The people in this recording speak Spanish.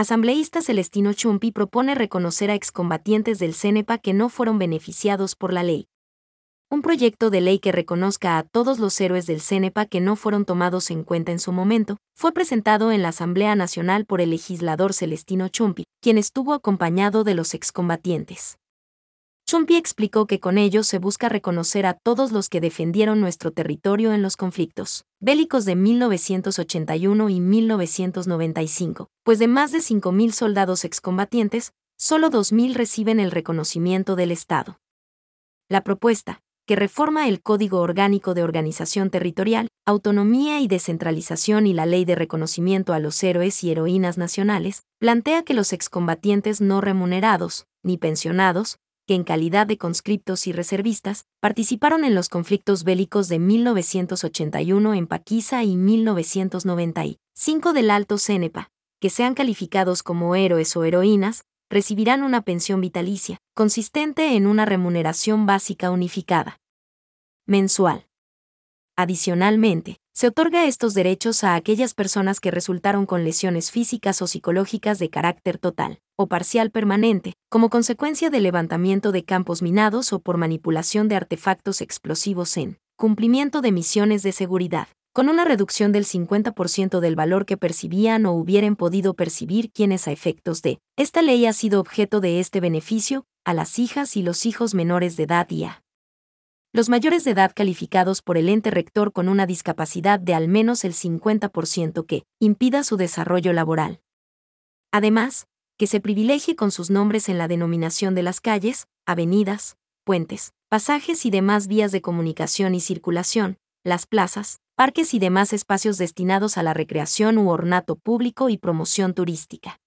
Asambleísta Celestino Chumpi propone reconocer a excombatientes del CENEPA que no fueron beneficiados por la ley. Un proyecto de ley que reconozca a todos los héroes del CENEPA que no fueron tomados en cuenta en su momento, fue presentado en la Asamblea Nacional por el legislador Celestino Chumpi, quien estuvo acompañado de los excombatientes. Chumpi explicó que con ello se busca reconocer a todos los que defendieron nuestro territorio en los conflictos bélicos de 1981 y 1995, pues de más de 5.000 soldados excombatientes, solo 2.000 reciben el reconocimiento del Estado. La propuesta, que reforma el Código Orgánico de Organización Territorial, Autonomía y Descentralización y la Ley de Reconocimiento a los Héroes y Heroínas Nacionales, plantea que los excombatientes no remunerados, ni pensionados, que en calidad de conscriptos y reservistas, participaron en los conflictos bélicos de 1981 en Paquiza y 1995 del Alto Cenepa, que sean calificados como héroes o heroínas, recibirán una pensión vitalicia, consistente en una remuneración básica unificada. Mensual. Adicionalmente, se otorga estos derechos a aquellas personas que resultaron con lesiones físicas o psicológicas de carácter total, o parcial permanente, como consecuencia del levantamiento de campos minados o por manipulación de artefactos explosivos en cumplimiento de misiones de seguridad, con una reducción del 50% del valor que percibían o hubieran podido percibir quienes a efectos de esta ley ha sido objeto de este beneficio, a las hijas y los hijos menores de edad y a los mayores de edad calificados por el ente rector con una discapacidad de al menos el 50% que impida su desarrollo laboral. Además, que se privilegie con sus nombres en la denominación de las calles, avenidas, puentes, pasajes y demás vías de comunicación y circulación, las plazas, parques y demás espacios destinados a la recreación u ornato público y promoción turística.